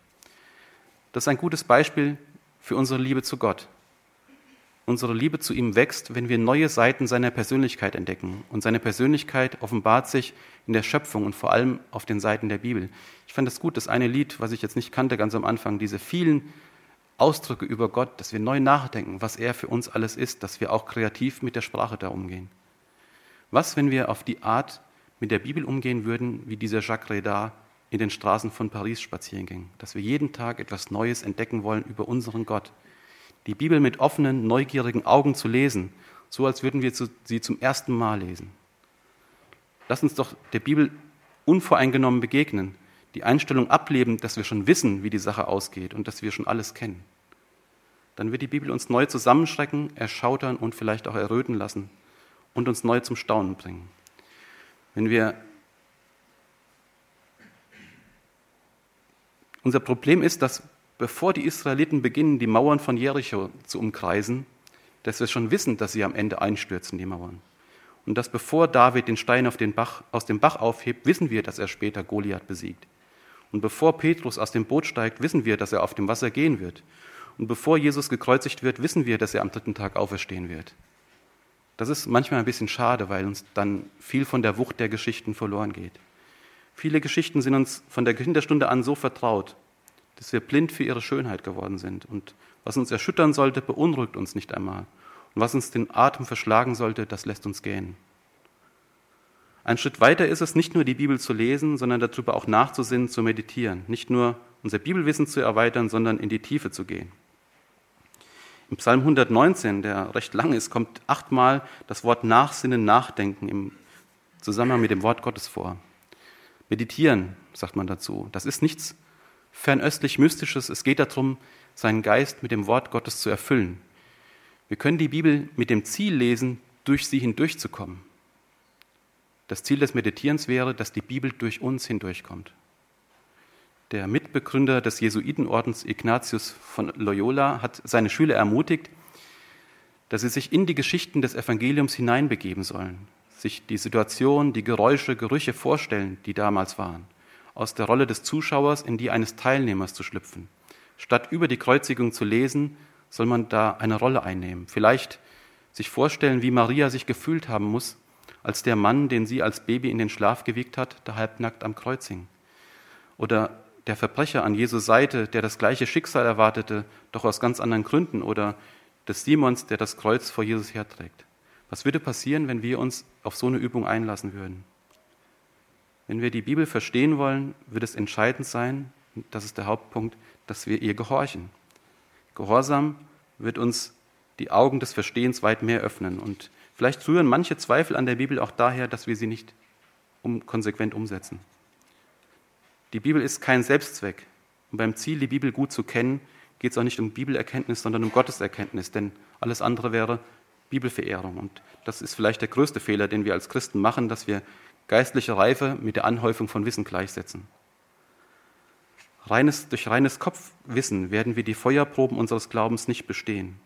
Das ist ein gutes Beispiel für unsere Liebe zu Gott. Unsere Liebe zu ihm wächst, wenn wir neue Seiten seiner Persönlichkeit entdecken. Und seine Persönlichkeit offenbart sich in der Schöpfung und vor allem auf den Seiten der Bibel. Ich fand es gut, das eine Lied, was ich jetzt nicht kannte ganz am Anfang, diese vielen Ausdrücke über Gott, dass wir neu nachdenken, was er für uns alles ist, dass wir auch kreativ mit der Sprache da umgehen. Was, wenn wir auf die Art mit der Bibel umgehen würden, wie dieser Jacques Redard in den Straßen von Paris spazieren ging, dass wir jeden Tag etwas Neues entdecken wollen über unseren Gott, die Bibel mit offenen, neugierigen Augen zu lesen, so als würden wir sie zum ersten Mal lesen. Lass uns doch der Bibel unvoreingenommen begegnen, die Einstellung ableben, dass wir schon wissen, wie die Sache ausgeht und dass wir schon alles kennen. Dann wird die Bibel uns neu zusammenschrecken, erschautern und vielleicht auch erröten lassen und uns neu zum Staunen bringen. Wenn wir Unser Problem ist, dass bevor die Israeliten beginnen, die Mauern von Jericho zu umkreisen, dass wir schon wissen, dass sie am Ende einstürzen, die Mauern. Und dass bevor David den Stein den Bach, aus dem Bach aufhebt, wissen wir, dass er später Goliath besiegt. Und bevor Petrus aus dem Boot steigt, wissen wir, dass er auf dem Wasser gehen wird. Und bevor Jesus gekreuzigt wird, wissen wir, dass er am dritten Tag auferstehen wird. Das ist manchmal ein bisschen schade, weil uns dann viel von der Wucht der Geschichten verloren geht. Viele Geschichten sind uns von der Kinderstunde an so vertraut, dass wir blind für ihre Schönheit geworden sind. Und was uns erschüttern sollte, beunruhigt uns nicht einmal. Und was uns den Atem verschlagen sollte, das lässt uns gehen. Ein Schritt weiter ist es, nicht nur die Bibel zu lesen, sondern darüber auch nachzusinnen, zu meditieren. Nicht nur unser Bibelwissen zu erweitern, sondern in die Tiefe zu gehen. Im Psalm 119, der recht lang ist, kommt achtmal das Wort Nachsinnen, Nachdenken im Zusammenhang mit dem Wort Gottes vor. Meditieren, sagt man dazu. Das ist nichts fernöstlich Mystisches. Es geht darum, seinen Geist mit dem Wort Gottes zu erfüllen. Wir können die Bibel mit dem Ziel lesen, durch sie hindurchzukommen. Das Ziel des Meditierens wäre, dass die Bibel durch uns hindurchkommt. Der Mitbegründer des Jesuitenordens Ignatius von Loyola hat seine Schüler ermutigt, dass sie sich in die Geschichten des Evangeliums hineinbegeben sollen, sich die Situation, die Geräusche, Gerüche vorstellen, die damals waren, aus der Rolle des Zuschauers in die eines Teilnehmers zu schlüpfen. Statt über die Kreuzigung zu lesen, soll man da eine Rolle einnehmen. Vielleicht sich vorstellen, wie Maria sich gefühlt haben muss, als der Mann, den sie als Baby in den Schlaf gewiegt hat, da halbnackt am Kreuz hing. Oder der Verbrecher an Jesu Seite, der das gleiche Schicksal erwartete, doch aus ganz anderen Gründen. Oder des Simons, der das Kreuz vor Jesus herträgt. Was würde passieren, wenn wir uns auf so eine Übung einlassen würden? Wenn wir die Bibel verstehen wollen, wird es entscheidend sein, das ist der Hauptpunkt, dass wir ihr gehorchen. Gehorsam wird uns die Augen des Verstehens weit mehr öffnen. Und vielleicht rühren manche Zweifel an der Bibel auch daher, dass wir sie nicht konsequent umsetzen. Die Bibel ist kein Selbstzweck. Und beim Ziel, die Bibel gut zu kennen, geht es auch nicht um Bibelerkenntnis, sondern um Gotteserkenntnis. Denn alles andere wäre Bibelverehrung. Und das ist vielleicht der größte Fehler, den wir als Christen machen, dass wir geistliche Reife mit der Anhäufung von Wissen gleichsetzen. Reines, durch reines Kopfwissen werden wir die Feuerproben unseres Glaubens nicht bestehen.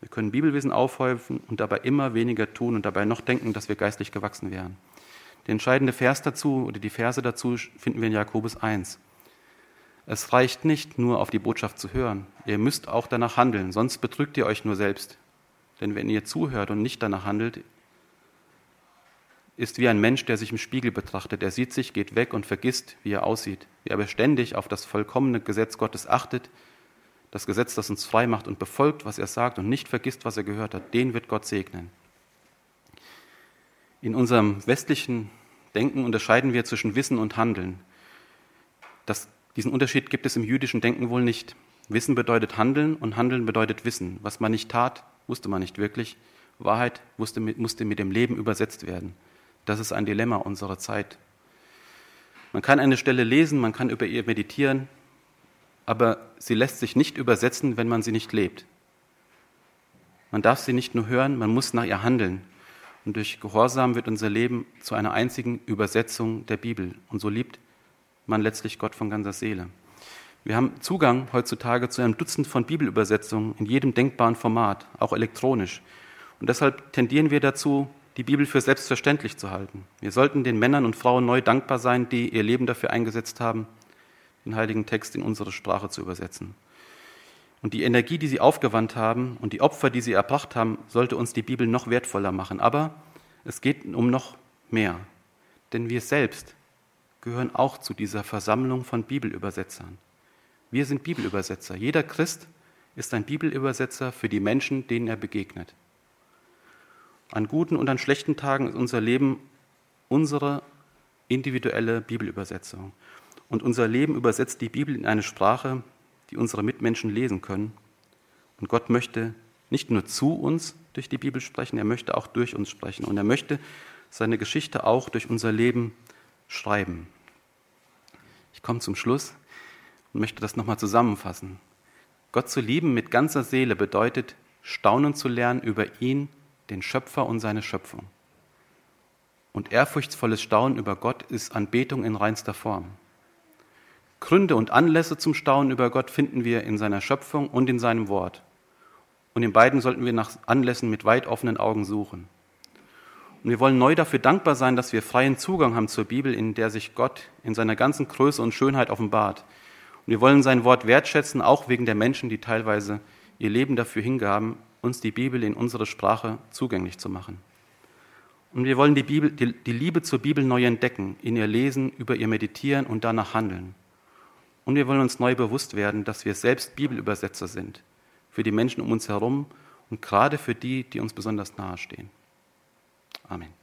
Wir können Bibelwissen aufhäufen und dabei immer weniger tun und dabei noch denken, dass wir geistlich gewachsen wären. Der entscheidende Vers dazu oder die Verse dazu finden wir in Jakobus 1. Es reicht nicht nur auf die Botschaft zu hören. Ihr müsst auch danach handeln, sonst betrügt ihr euch nur selbst. Denn wenn ihr zuhört und nicht danach handelt, ist wie ein Mensch, der sich im Spiegel betrachtet. Er sieht sich, geht weg und vergisst, wie er aussieht. Wer aber ständig auf das vollkommene Gesetz Gottes achtet, das Gesetz, das uns frei macht und befolgt, was er sagt und nicht vergisst, was er gehört hat, den wird Gott segnen. In unserem westlichen Denken unterscheiden wir zwischen Wissen und Handeln. Das, diesen Unterschied gibt es im jüdischen Denken wohl nicht. Wissen bedeutet Handeln und Handeln bedeutet Wissen. Was man nicht tat, wusste man nicht wirklich. Wahrheit musste mit dem Leben übersetzt werden. Das ist ein Dilemma unserer Zeit. Man kann eine Stelle lesen, man kann über ihr meditieren, aber sie lässt sich nicht übersetzen, wenn man sie nicht lebt. Man darf sie nicht nur hören, man muss nach ihr handeln. Und durch Gehorsam wird unser Leben zu einer einzigen Übersetzung der Bibel. Und so liebt man letztlich Gott von ganzer Seele. Wir haben Zugang heutzutage zu einem Dutzend von Bibelübersetzungen in jedem denkbaren Format, auch elektronisch. Und deshalb tendieren wir dazu, die Bibel für selbstverständlich zu halten. Wir sollten den Männern und Frauen neu dankbar sein, die ihr Leben dafür eingesetzt haben, den heiligen Text in unsere Sprache zu übersetzen. Und die Energie, die sie aufgewandt haben und die Opfer, die sie erbracht haben, sollte uns die Bibel noch wertvoller machen. Aber es geht um noch mehr. Denn wir selbst gehören auch zu dieser Versammlung von Bibelübersetzern. Wir sind Bibelübersetzer. Jeder Christ ist ein Bibelübersetzer für die Menschen, denen er begegnet. An guten und an schlechten Tagen ist unser Leben unsere individuelle Bibelübersetzung. Und unser Leben übersetzt die Bibel in eine Sprache, die unsere Mitmenschen lesen können. Und Gott möchte nicht nur zu uns durch die Bibel sprechen, er möchte auch durch uns sprechen. Und er möchte seine Geschichte auch durch unser Leben schreiben. Ich komme zum Schluss und möchte das nochmal zusammenfassen. Gott zu lieben mit ganzer Seele bedeutet, staunen zu lernen über ihn den Schöpfer und seine Schöpfung. Und ehrfurchtsvolles Staunen über Gott ist Anbetung in reinster Form. Gründe und Anlässe zum Staunen über Gott finden wir in seiner Schöpfung und in seinem Wort. Und in beiden sollten wir nach Anlässen mit weit offenen Augen suchen. Und wir wollen neu dafür dankbar sein, dass wir freien Zugang haben zur Bibel, in der sich Gott in seiner ganzen Größe und Schönheit offenbart. Und wir wollen sein Wort wertschätzen, auch wegen der Menschen, die teilweise ihr Leben dafür hingaben, uns die Bibel in unsere Sprache zugänglich zu machen. Und wir wollen die, Bibel, die, die Liebe zur Bibel neu entdecken, in ihr lesen, über ihr meditieren und danach handeln. Und wir wollen uns neu bewusst werden, dass wir selbst Bibelübersetzer sind, für die Menschen um uns herum und gerade für die, die uns besonders nahe stehen. Amen.